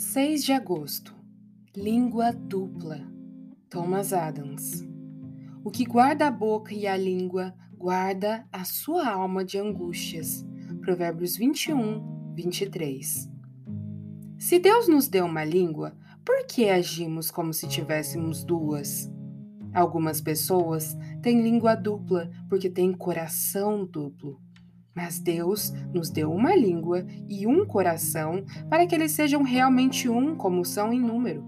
6 de agosto. Língua dupla. Thomas Adams. O que guarda a boca e a língua, guarda a sua alma de angústias. Provérbios 21, 23. Se Deus nos deu uma língua, por que agimos como se tivéssemos duas? Algumas pessoas têm língua dupla porque têm coração duplo. Mas Deus nos deu uma língua e um coração para que eles sejam realmente um, como são em número.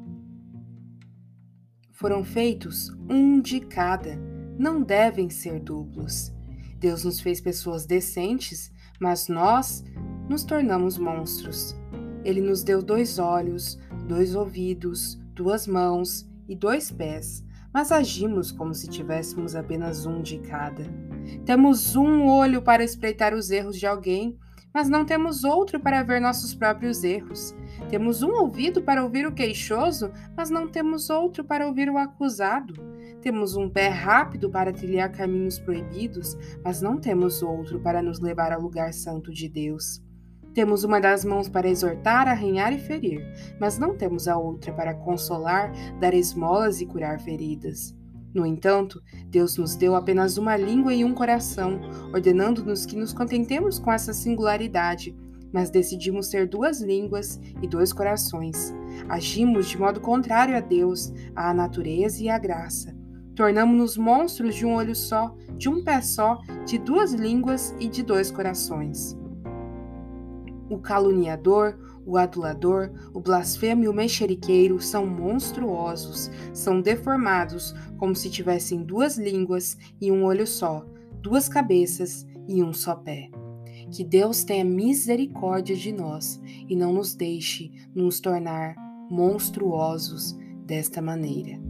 Foram feitos um de cada, não devem ser duplos. Deus nos fez pessoas decentes, mas nós nos tornamos monstros. Ele nos deu dois olhos, dois ouvidos, duas mãos e dois pés, mas agimos como se tivéssemos apenas um de cada. Temos um olho para espreitar os erros de alguém, mas não temos outro para ver nossos próprios erros. Temos um ouvido para ouvir o queixoso, mas não temos outro para ouvir o acusado. Temos um pé rápido para trilhar caminhos proibidos, mas não temos outro para nos levar ao lugar santo de Deus. Temos uma das mãos para exortar, arranhar e ferir, mas não temos a outra para consolar, dar esmolas e curar feridas. No entanto, Deus nos deu apenas uma língua e um coração, ordenando-nos que nos contentemos com essa singularidade, mas decidimos ter duas línguas e dois corações. Agimos de modo contrário a Deus, à natureza e à graça. Tornamos-nos monstros de um olho só, de um pé só, de duas línguas e de dois corações. O caluniador, o adulador, o blasfemo e o mexeriqueiro são monstruosos, são deformados, como se tivessem duas línguas e um olho só, duas cabeças e um só pé. Que Deus tenha misericórdia de nós e não nos deixe nos tornar monstruosos desta maneira.